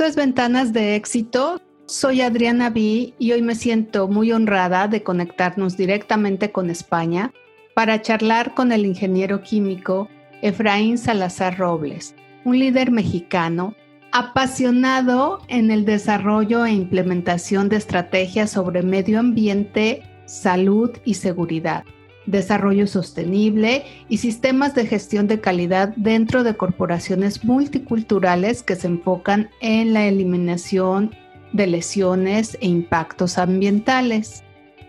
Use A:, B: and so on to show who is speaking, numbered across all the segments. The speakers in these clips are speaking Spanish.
A: Esto es Ventanas de Éxito. Soy Adriana B y hoy me siento muy honrada de conectarnos directamente con España para charlar con el ingeniero químico Efraín Salazar Robles, un líder mexicano apasionado en el desarrollo e implementación de estrategias sobre medio ambiente, salud y seguridad desarrollo sostenible y sistemas de gestión de calidad dentro de corporaciones multiculturales que se enfocan en la eliminación de lesiones e impactos ambientales.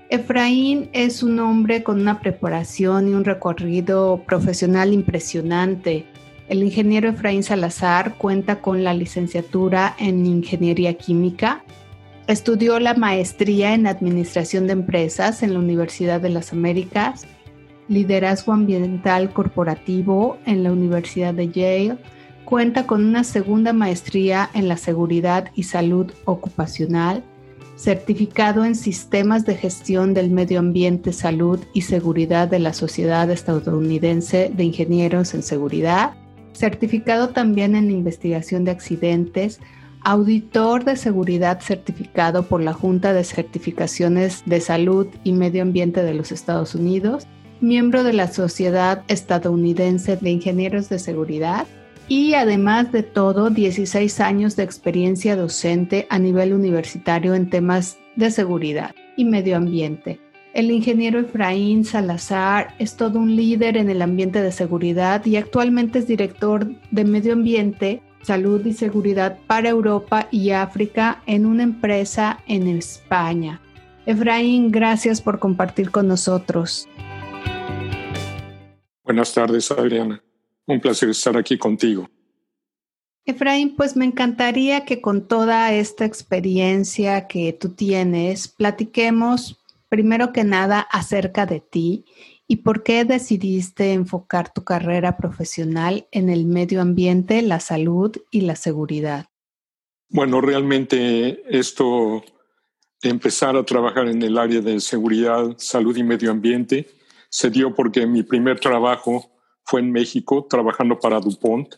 A: Efraín es un hombre con una preparación y un recorrido profesional impresionante. El ingeniero Efraín Salazar cuenta con la licenciatura en Ingeniería Química, Estudió la maestría en Administración de Empresas en la Universidad de las Américas, Liderazgo Ambiental Corporativo en la Universidad de Yale, cuenta con una segunda maestría en la Seguridad y Salud Ocupacional, certificado en Sistemas de Gestión del Medio Ambiente, Salud y Seguridad de la Sociedad Estadounidense de Ingenieros en Seguridad, certificado también en Investigación de Accidentes, auditor de seguridad certificado por la Junta de Certificaciones de Salud y Medio Ambiente de los Estados Unidos, miembro de la Sociedad Estadounidense de Ingenieros de Seguridad y además de todo 16 años de experiencia docente a nivel universitario en temas de seguridad y medio ambiente. El ingeniero Efraín Salazar es todo un líder en el ambiente de seguridad y actualmente es director de medio ambiente salud y seguridad para Europa y África en una empresa en España. Efraín, gracias por compartir con nosotros.
B: Buenas tardes, Adriana. Un placer estar aquí contigo.
A: Efraín, pues me encantaría que con toda esta experiencia que tú tienes, platiquemos primero que nada acerca de ti ¿Y por qué decidiste enfocar tu carrera profesional en el medio ambiente, la salud y la seguridad?
B: Bueno, realmente esto empezar a trabajar en el área de seguridad, salud y medio ambiente se dio porque mi primer trabajo fue en México, trabajando para DuPont,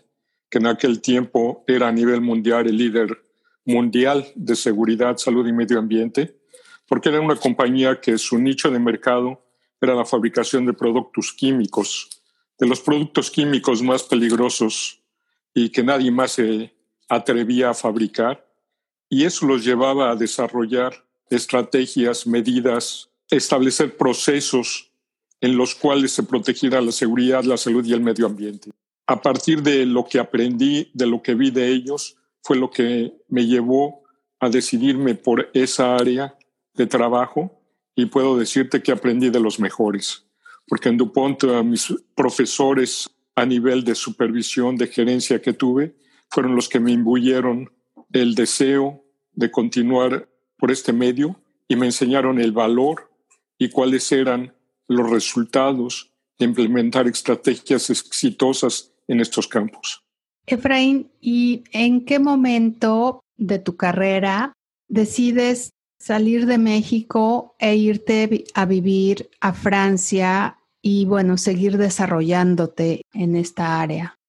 B: que en aquel tiempo era a nivel mundial el líder mundial de seguridad, salud y medio ambiente, porque era una compañía que su nicho de mercado era la fabricación de productos químicos, de los productos químicos más peligrosos y que nadie más se atrevía a fabricar. Y eso los llevaba a desarrollar estrategias, medidas, establecer procesos en los cuales se protegiera la seguridad, la salud y el medio ambiente. A partir de lo que aprendí, de lo que vi de ellos, fue lo que me llevó a decidirme por esa área de trabajo y puedo decirte que aprendí de los mejores, porque en DuPont mis profesores a nivel de supervisión, de gerencia que tuve, fueron los que me imbuyeron el deseo de continuar por este medio y me enseñaron el valor y cuáles eran los resultados de implementar estrategias exitosas en estos campos.
A: Efraín, ¿y en qué momento de tu carrera decides salir de México e irte a vivir a Francia y bueno, seguir desarrollándote en esta área?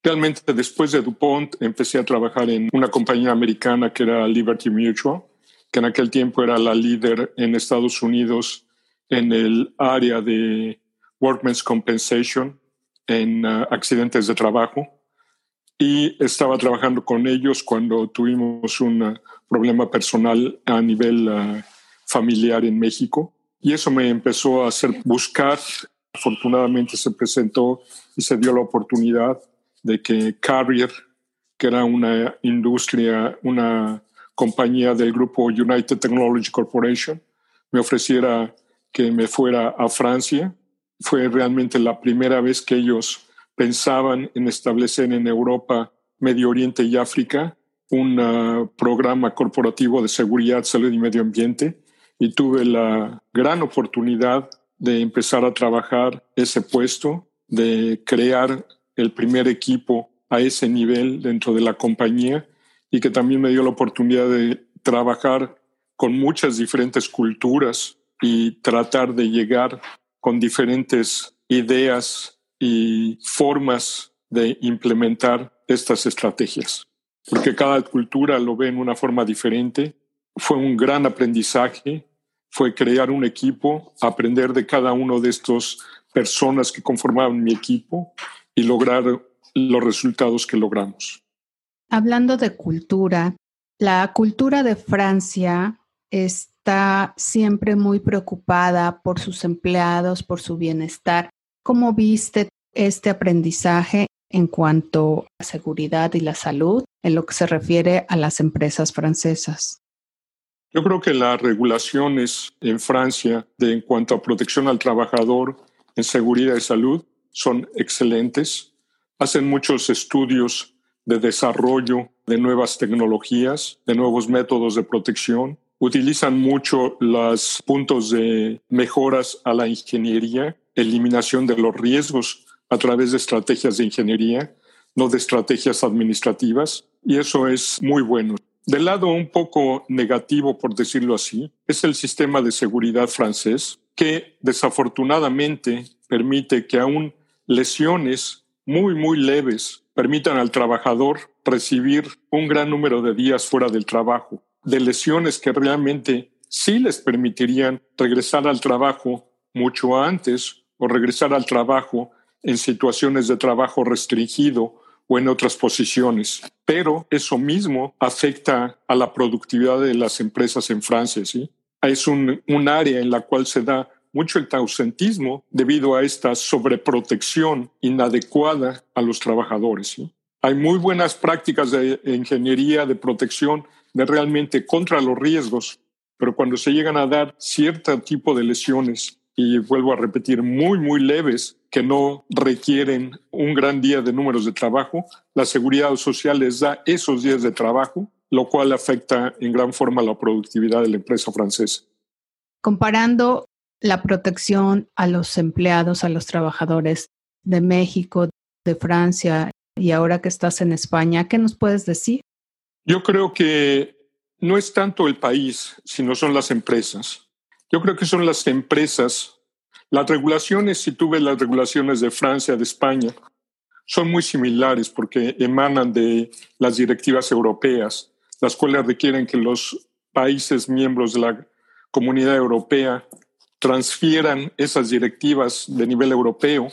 B: Realmente después de DuPont empecé a trabajar en una compañía americana que era Liberty Mutual, que en aquel tiempo era la líder en Estados Unidos en el área de Workmen's Compensation en uh, accidentes de trabajo. Y estaba trabajando con ellos cuando tuvimos un problema personal a nivel uh, familiar en México. Y eso me empezó a hacer buscar. Afortunadamente se presentó y se dio la oportunidad de que Carrier, que era una industria, una compañía del grupo United Technology Corporation, me ofreciera que me fuera a Francia. Fue realmente la primera vez que ellos pensaban en establecer en Europa, Medio Oriente y África un uh, programa corporativo de seguridad, salud y medio ambiente y tuve la gran oportunidad de empezar a trabajar ese puesto, de crear el primer equipo a ese nivel dentro de la compañía y que también me dio la oportunidad de trabajar con muchas diferentes culturas y tratar de llegar con diferentes ideas y formas de implementar estas estrategias. porque cada cultura lo ve en una forma diferente. Fue un gran aprendizaje, fue crear un equipo, aprender de cada uno de estos personas que conformaban mi equipo y lograr los resultados que logramos.
A: Hablando de cultura, la cultura de Francia está siempre muy preocupada por sus empleados, por su bienestar. ¿Cómo viste este aprendizaje en cuanto a seguridad y la salud en lo que se refiere a las empresas francesas?
B: Yo creo que las regulaciones en Francia de, en cuanto a protección al trabajador en seguridad y salud son excelentes. Hacen muchos estudios de desarrollo de nuevas tecnologías, de nuevos métodos de protección. Utilizan mucho los puntos de mejoras a la ingeniería, eliminación de los riesgos a través de estrategias de ingeniería, no de estrategias administrativas, y eso es muy bueno. Del lado un poco negativo, por decirlo así, es el sistema de seguridad francés, que desafortunadamente permite que aún lesiones muy, muy leves permitan al trabajador recibir un gran número de días fuera del trabajo, de lesiones que realmente sí les permitirían regresar al trabajo mucho antes o regresar al trabajo en situaciones de trabajo restringido o en otras posiciones. Pero eso mismo afecta a la productividad de las empresas en Francia, ¿sí? Es un, un área en la cual se da mucho el ausentismo debido a esta sobreprotección inadecuada a los trabajadores. Hay muy buenas prácticas de ingeniería, de protección, de realmente contra los riesgos, pero cuando se llegan a dar cierto tipo de lesiones, y vuelvo a repetir, muy, muy leves, que no requieren un gran día de números de trabajo, la seguridad social les da esos días de trabajo, lo cual afecta en gran forma la productividad de la empresa francesa.
A: Comparando la protección a los empleados, a los trabajadores de México, de Francia y ahora que estás en España, ¿qué nos puedes decir?
B: Yo creo que no es tanto el país, sino son las empresas. Yo creo que son las empresas. Las regulaciones, si tú ves las regulaciones de Francia, de España, son muy similares porque emanan de las directivas europeas, las cuales requieren que los países miembros de la comunidad europea transfieran esas directivas de nivel europeo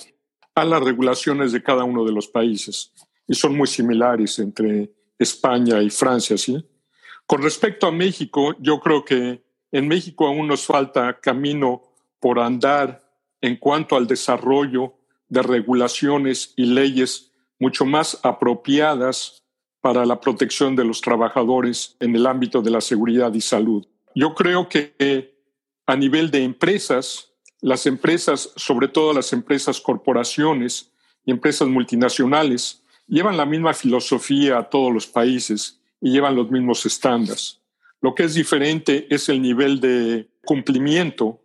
B: a las regulaciones de cada uno de los países. Y son muy similares entre España y Francia, ¿sí? Con respecto a México, yo creo que en México aún nos falta camino por andar en cuanto al desarrollo de regulaciones y leyes mucho más apropiadas para la protección de los trabajadores en el ámbito de la seguridad y salud. Yo creo que a nivel de empresas, las empresas, sobre todo las empresas corporaciones y empresas multinacionales, llevan la misma filosofía a todos los países y llevan los mismos estándares. Lo que es diferente es el nivel de cumplimiento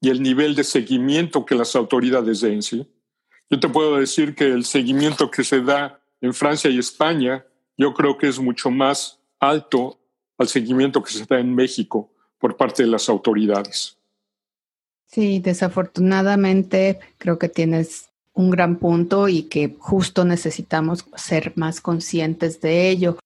B: y el nivel de seguimiento que las autoridades den. Yo te puedo decir que el seguimiento que se da en Francia y España, yo creo que es mucho más alto al seguimiento que se da en México por parte de las autoridades.
A: Sí, desafortunadamente creo que tienes un gran punto y que justo necesitamos ser más conscientes de ello.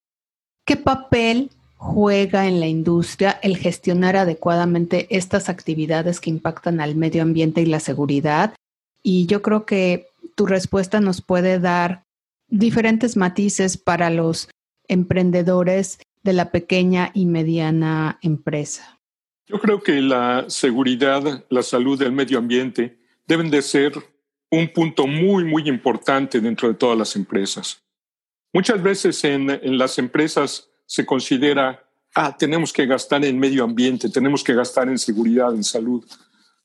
A: ¿Qué papel juega en la industria el gestionar adecuadamente estas actividades que impactan al medio ambiente y la seguridad? Y yo creo que tu respuesta nos puede dar diferentes matices para los emprendedores de la pequeña y mediana empresa.
B: Yo creo que la seguridad, la salud del medio ambiente deben de ser un punto muy, muy importante dentro de todas las empresas. Muchas veces en, en las empresas se considera, ah, tenemos que gastar en medio ambiente, tenemos que gastar en seguridad, en salud.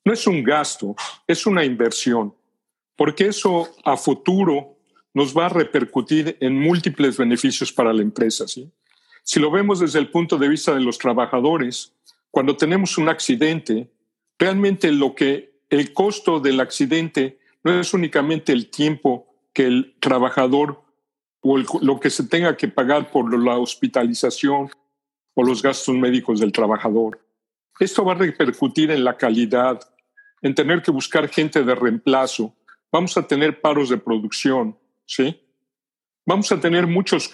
B: No es un gasto, es una inversión, porque eso a futuro nos va a repercutir en múltiples beneficios para la empresa. ¿sí? Si lo vemos desde el punto de vista de los trabajadores, cuando tenemos un accidente, realmente lo que el costo del accidente no es únicamente el tiempo que el trabajador o lo que se tenga que pagar por la hospitalización o los gastos médicos del trabajador. Esto va a repercutir en la calidad, en tener que buscar gente de reemplazo. Vamos a tener paros de producción, ¿sí? vamos a tener muchos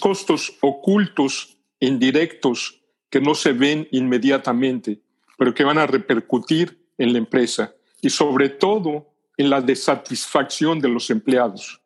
B: costos ocultos, indirectos, que no se ven inmediatamente, pero que van a repercutir en la empresa y sobre todo en la desatisfacción de los empleados.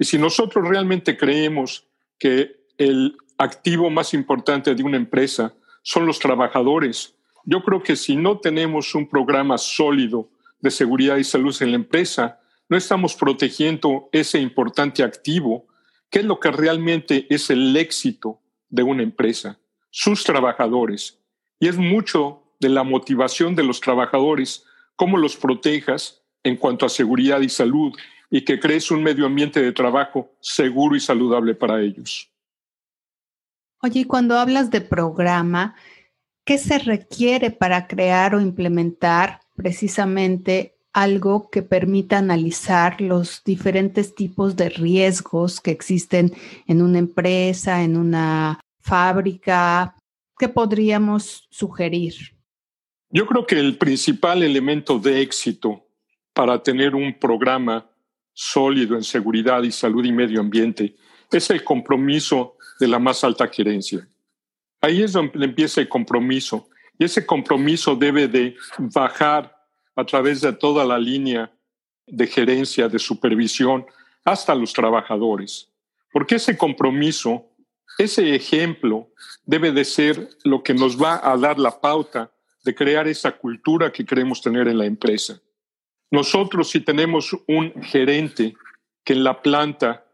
B: Y si nosotros realmente creemos que el activo más importante de una empresa son los trabajadores, yo creo que si no tenemos un programa sólido de seguridad y salud en la empresa, no estamos protegiendo ese importante activo, que es lo que realmente es el éxito de una empresa, sus trabajadores. Y es mucho de la motivación de los trabajadores, cómo los protejas en cuanto a seguridad y salud y que crees un medio ambiente de trabajo seguro y saludable para ellos.
A: Oye, cuando hablas de programa, ¿qué se requiere para crear o implementar precisamente algo que permita analizar los diferentes tipos de riesgos que existen en una empresa, en una fábrica? ¿Qué podríamos sugerir?
B: Yo creo que el principal elemento de éxito para tener un programa sólido en seguridad y salud y medio ambiente es el compromiso de la más alta gerencia. Ahí es donde empieza el compromiso y ese compromiso debe de bajar a través de toda la línea de gerencia, de supervisión, hasta los trabajadores. Porque ese compromiso, ese ejemplo, debe de ser lo que nos va a dar la pauta de crear esa cultura que queremos tener en la empresa. Nosotros si tenemos un gerente que en la planta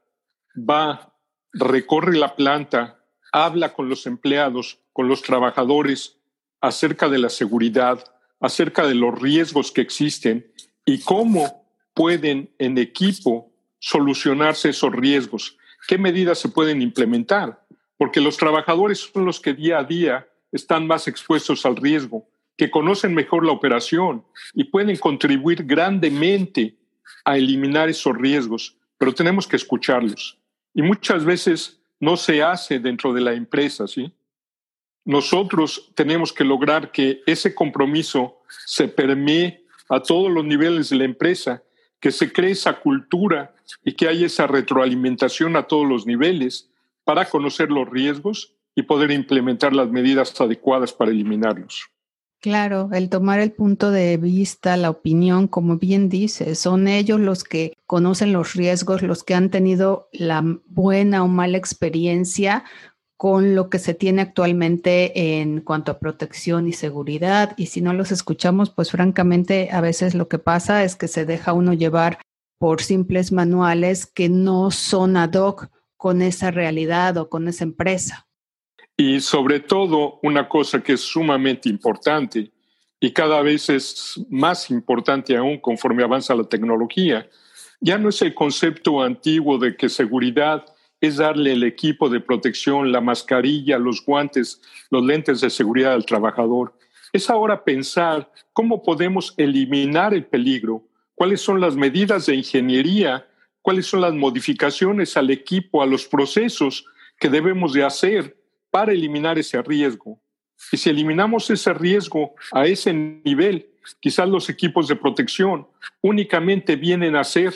B: va, recorre la planta, habla con los empleados, con los trabajadores acerca de la seguridad, acerca de los riesgos que existen y cómo pueden en equipo solucionarse esos riesgos, qué medidas se pueden implementar, porque los trabajadores son los que día a día están más expuestos al riesgo que conocen mejor la operación y pueden contribuir grandemente a eliminar esos riesgos, pero tenemos que escucharlos. Y muchas veces no se hace dentro de la empresa, ¿sí? Nosotros tenemos que lograr que ese compromiso se permee a todos los niveles de la empresa, que se cree esa cultura y que haya esa retroalimentación a todos los niveles para conocer los riesgos y poder implementar las medidas adecuadas para eliminarlos.
A: Claro, el tomar el punto de vista, la opinión, como bien dices, son ellos los que conocen los riesgos, los que han tenido la buena o mala experiencia con lo que se tiene actualmente en cuanto a protección y seguridad. Y si no los escuchamos, pues francamente a veces lo que pasa es que se deja uno llevar por simples manuales que no son ad hoc con esa realidad o con esa empresa.
B: Y sobre todo, una cosa que es sumamente importante y cada vez es más importante aún conforme avanza la tecnología, ya no es el concepto antiguo de que seguridad es darle el equipo de protección, la mascarilla, los guantes, los lentes de seguridad al trabajador. Es ahora pensar cómo podemos eliminar el peligro, cuáles son las medidas de ingeniería, cuáles son las modificaciones al equipo, a los procesos que debemos de hacer para eliminar ese riesgo. Y si eliminamos ese riesgo a ese nivel, quizás los equipos de protección únicamente vienen a ser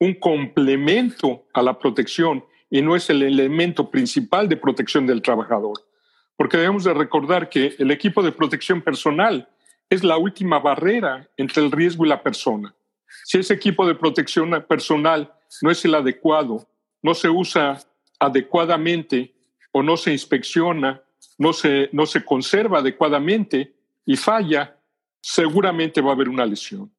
B: un complemento a la protección y no es el elemento principal de protección del trabajador. Porque debemos de recordar que el equipo de protección personal es la última barrera entre el riesgo y la persona. Si ese equipo de protección personal no es el adecuado, no se usa adecuadamente o no se inspecciona, no se, no se conserva adecuadamente y falla, seguramente va a haber una lesión.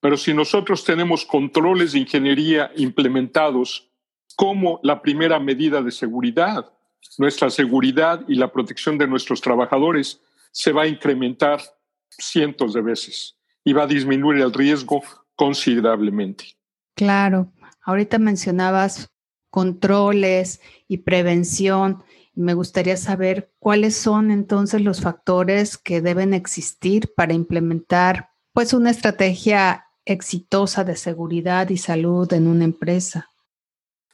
B: Pero si nosotros tenemos controles de ingeniería implementados como la primera medida de seguridad, nuestra seguridad y la protección de nuestros trabajadores se va a incrementar cientos de veces y va a disminuir el riesgo considerablemente.
A: Claro, ahorita mencionabas controles y prevención. Me gustaría saber cuáles son entonces los factores que deben existir para implementar pues una estrategia exitosa de seguridad y salud en una empresa.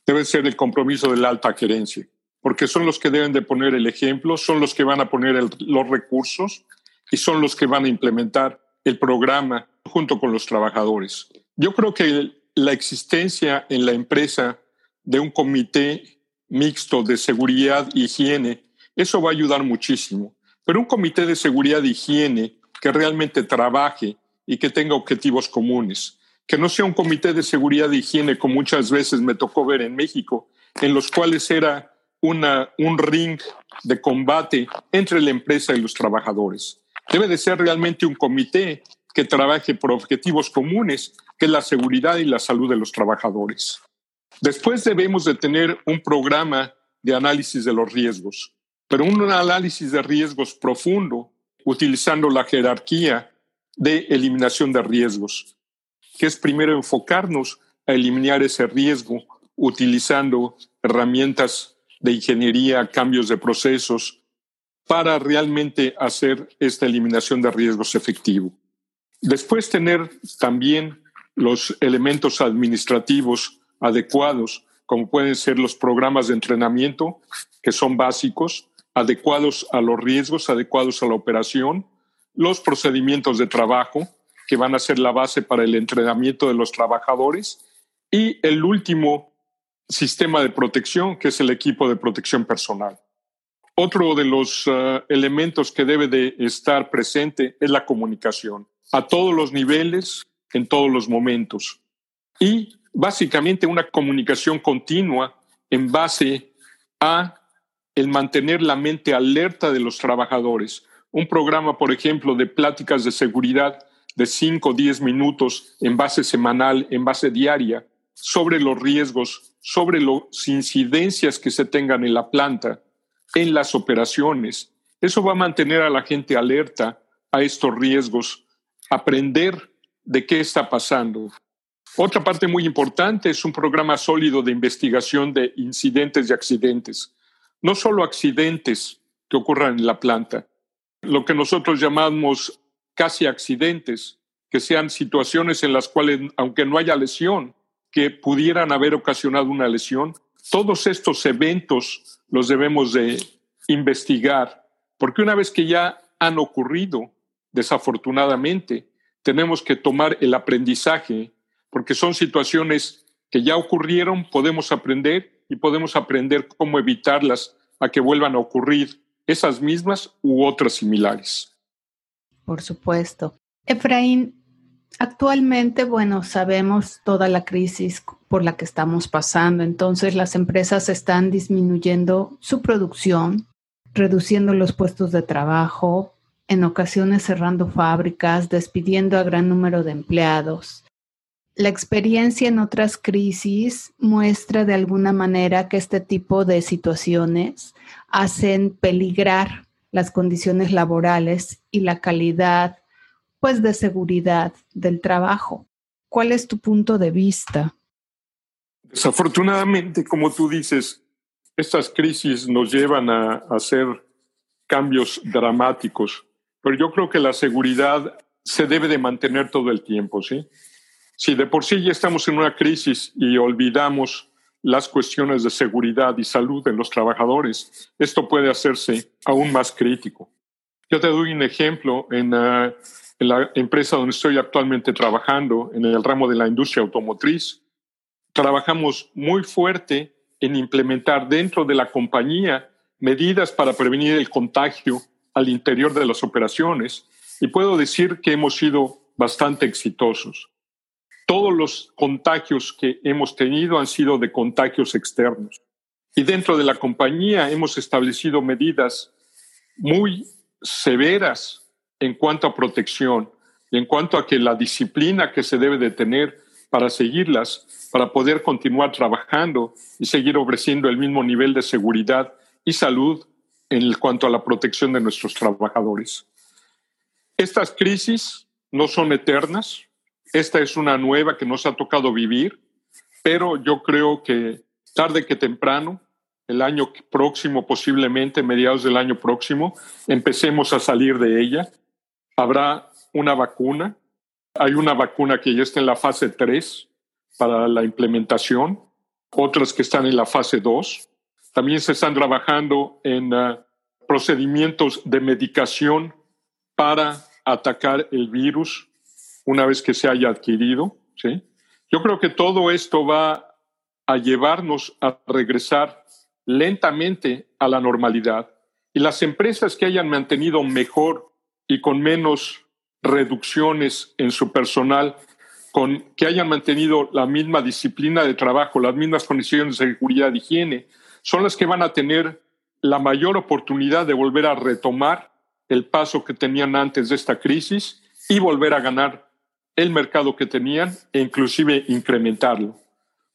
B: Debe ser el compromiso de la alta gerencia, porque son los que deben de poner el ejemplo, son los que van a poner los recursos y son los que van a implementar el programa junto con los trabajadores. Yo creo que la existencia en la empresa de un comité mixto de seguridad e higiene, eso va a ayudar muchísimo. Pero un comité de seguridad e higiene que realmente trabaje y que tenga objetivos comunes, que no sea un comité de seguridad e higiene como muchas veces me tocó ver en México, en los cuales era una, un ring de combate entre la empresa y los trabajadores. Debe de ser realmente un comité que trabaje por objetivos comunes, que es la seguridad y la salud de los trabajadores. Después debemos de tener un programa de análisis de los riesgos, pero un análisis de riesgos profundo, utilizando la jerarquía de eliminación de riesgos, que es primero enfocarnos a eliminar ese riesgo utilizando herramientas de ingeniería, cambios de procesos, para realmente hacer esta eliminación de riesgos efectivo. Después tener también los elementos administrativos adecuados, como pueden ser los programas de entrenamiento, que son básicos, adecuados a los riesgos, adecuados a la operación, los procedimientos de trabajo, que van a ser la base para el entrenamiento de los trabajadores, y el último sistema de protección, que es el equipo de protección personal. Otro de los uh, elementos que debe de estar presente es la comunicación, a todos los niveles, en todos los momentos. Y básicamente una comunicación continua en base a el mantener la mente alerta de los trabajadores. Un programa, por ejemplo, de pláticas de seguridad de 5 o 10 minutos en base semanal, en base diaria, sobre los riesgos, sobre las incidencias que se tengan en la planta, en las operaciones. Eso va a mantener a la gente alerta a estos riesgos, aprender de qué está pasando. Otra parte muy importante es un programa sólido de investigación de incidentes y accidentes. No solo accidentes que ocurran en la planta, lo que nosotros llamamos casi accidentes, que sean situaciones en las cuales, aunque no haya lesión, que pudieran haber ocasionado una lesión. Todos estos eventos los debemos de investigar, porque una vez que ya han ocurrido, desafortunadamente, tenemos que tomar el aprendizaje, porque son situaciones que ya ocurrieron, podemos aprender y podemos aprender cómo evitarlas a que vuelvan a ocurrir esas mismas u otras similares.
A: Por supuesto. Efraín, actualmente, bueno, sabemos toda la crisis por la que estamos pasando, entonces las empresas están disminuyendo su producción, reduciendo los puestos de trabajo, en ocasiones cerrando fábricas, despidiendo a gran número de empleados. La experiencia en otras crisis muestra de alguna manera que este tipo de situaciones hacen peligrar las condiciones laborales y la calidad pues de seguridad del trabajo. ¿Cuál es tu punto de vista?
B: Desafortunadamente, como tú dices, estas crisis nos llevan a hacer cambios dramáticos pero yo creo que la seguridad se debe de mantener todo el tiempo, ¿sí? Si de por sí ya estamos en una crisis y olvidamos las cuestiones de seguridad y salud de los trabajadores, esto puede hacerse aún más crítico. Yo te doy un ejemplo en, uh, en la empresa donde estoy actualmente trabajando, en el ramo de la industria automotriz. Trabajamos muy fuerte en implementar dentro de la compañía medidas para prevenir el contagio al interior de las operaciones y puedo decir que hemos sido bastante exitosos. Todos los contagios que hemos tenido han sido de contagios externos. Y dentro de la compañía hemos establecido medidas muy severas en cuanto a protección y en cuanto a que la disciplina que se debe de tener para seguirlas, para poder continuar trabajando y seguir ofreciendo el mismo nivel de seguridad y salud en cuanto a la protección de nuestros trabajadores. Estas crisis no son eternas, esta es una nueva que nos ha tocado vivir, pero yo creo que tarde que temprano, el año próximo, posiblemente mediados del año próximo, empecemos a salir de ella. Habrá una vacuna, hay una vacuna que ya está en la fase 3 para la implementación, otras que están en la fase 2 también se están trabajando en uh, procedimientos de medicación para atacar el virus una vez que se haya adquirido. ¿sí? Yo creo que todo esto va a llevarnos a regresar lentamente a la normalidad y las empresas que hayan mantenido mejor y con menos reducciones en su personal, con que hayan mantenido la misma disciplina de trabajo, las mismas condiciones de seguridad y higiene, son las que van a tener la mayor oportunidad de volver a retomar el paso que tenían antes de esta crisis y volver a ganar el mercado que tenían e inclusive incrementarlo.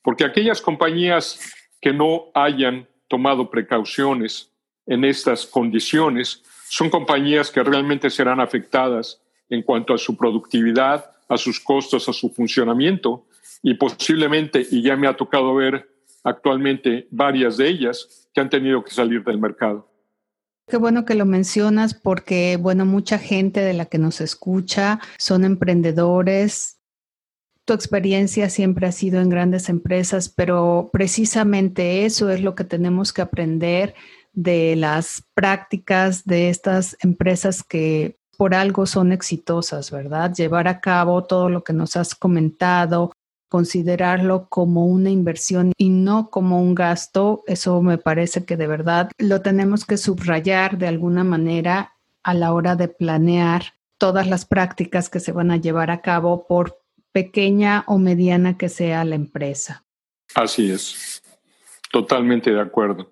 B: Porque aquellas compañías que no hayan tomado precauciones en estas condiciones son compañías que realmente serán afectadas en cuanto a su productividad, a sus costos, a su funcionamiento y posiblemente, y ya me ha tocado ver actualmente varias de ellas, que han tenido que salir del mercado.
A: Qué bueno que lo mencionas porque, bueno, mucha gente de la que nos escucha son emprendedores. Tu experiencia siempre ha sido en grandes empresas, pero precisamente eso es lo que tenemos que aprender de las prácticas de estas empresas que por algo son exitosas, ¿verdad? Llevar a cabo todo lo que nos has comentado, considerarlo como una inversión y no como un gasto, eso me parece que de verdad lo tenemos que subrayar de alguna manera a la hora de planear todas las prácticas que se van a llevar a cabo por pequeña o mediana que sea la empresa.
B: Así es, totalmente de acuerdo.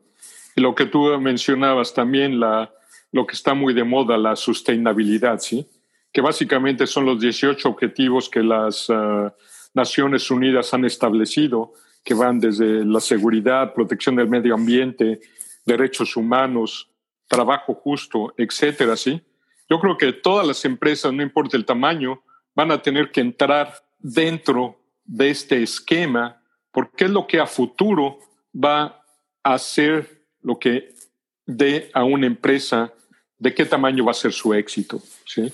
B: Y lo que tú mencionabas también, la, lo que está muy de moda, la sostenibilidad, ¿sí? Que básicamente son los 18 objetivos que las ah, Naciones Unidas han establecido, que van desde la seguridad, protección del medio ambiente, derechos humanos, trabajo justo, etcétera, ¿sí? Yo creo que todas las empresas, no importa el tamaño, van a tener que entrar dentro de este esquema, porque es lo que a futuro va a ser lo que dé a una empresa de qué tamaño va a ser su éxito. ¿sí?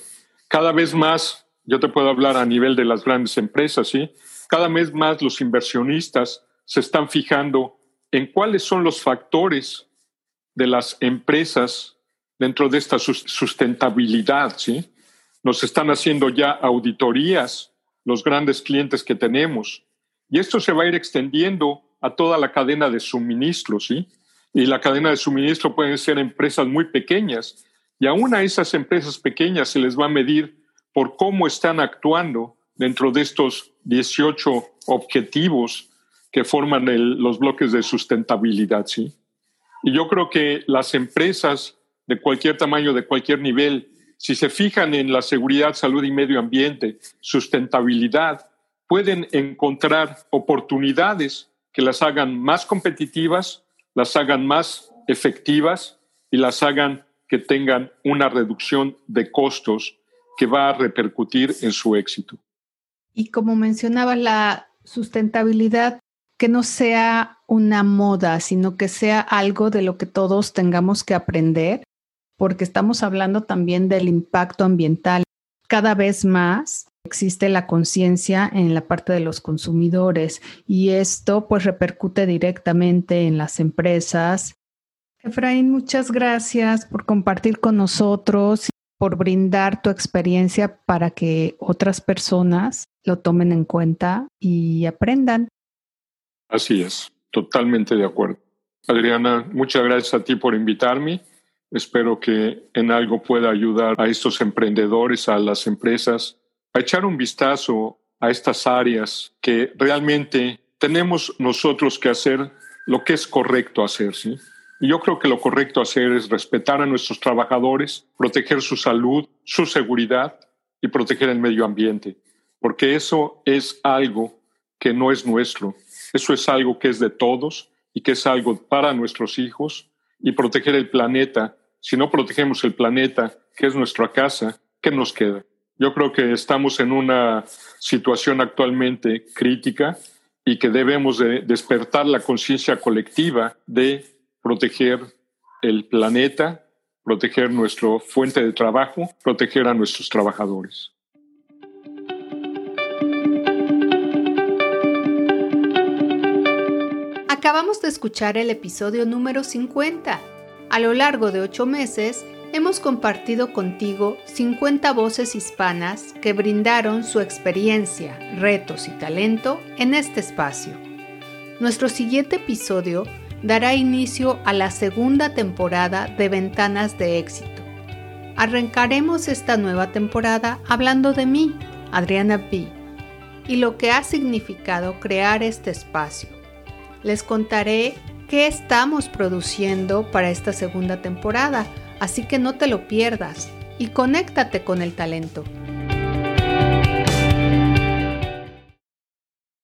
B: Cada vez más, yo te puedo hablar a nivel de las grandes empresas, ¿sí? cada vez más los inversionistas se están fijando en cuáles son los factores de las empresas dentro de esta sustentabilidad. ¿sí? Nos están haciendo ya auditorías los grandes clientes que tenemos. Y esto se va a ir extendiendo a toda la cadena de suministro, ¿sí? y la cadena de suministro pueden ser empresas muy pequeñas y aún a esas empresas pequeñas se les va a medir por cómo están actuando dentro de estos 18 objetivos que forman los bloques de sustentabilidad, ¿sí? Y yo creo que las empresas de cualquier tamaño, de cualquier nivel, si se fijan en la seguridad, salud y medio ambiente, sustentabilidad, pueden encontrar oportunidades que las hagan más competitivas, las hagan más efectivas y las hagan que tengan una reducción de costos que va a repercutir en su éxito.
A: Y como mencionaba, la sustentabilidad, que no sea una moda, sino que sea algo de lo que todos tengamos que aprender, porque estamos hablando también del impacto ambiental. Cada vez más existe la conciencia en la parte de los consumidores y esto pues repercute directamente en las empresas. Efraín, muchas gracias por compartir con nosotros por brindar tu experiencia para que otras personas lo tomen en cuenta y aprendan.
B: Así es, totalmente de acuerdo. Adriana, muchas gracias a ti por invitarme. Espero que en algo pueda ayudar a estos emprendedores, a las empresas a echar un vistazo a estas áreas que realmente tenemos nosotros que hacer lo que es correcto hacer, ¿sí? Yo creo que lo correcto hacer es respetar a nuestros trabajadores, proteger su salud, su seguridad y proteger el medio ambiente, porque eso es algo que no es nuestro, eso es algo que es de todos y que es algo para nuestros hijos y proteger el planeta. Si no protegemos el planeta, que es nuestra casa, ¿qué nos queda? Yo creo que estamos en una situación actualmente crítica y que debemos de despertar la conciencia colectiva de proteger el planeta, proteger nuestra fuente de trabajo, proteger a nuestros trabajadores.
A: Acabamos de escuchar el episodio número 50. A lo largo de ocho meses, hemos compartido contigo 50 voces hispanas que brindaron su experiencia, retos y talento en este espacio. Nuestro siguiente episodio dará inicio a la segunda temporada de Ventanas de Éxito. Arrancaremos esta nueva temporada hablando de mí, Adriana B, y lo que ha significado crear este espacio. Les contaré qué estamos produciendo para esta segunda temporada, así que no te lo pierdas y conéctate con el talento.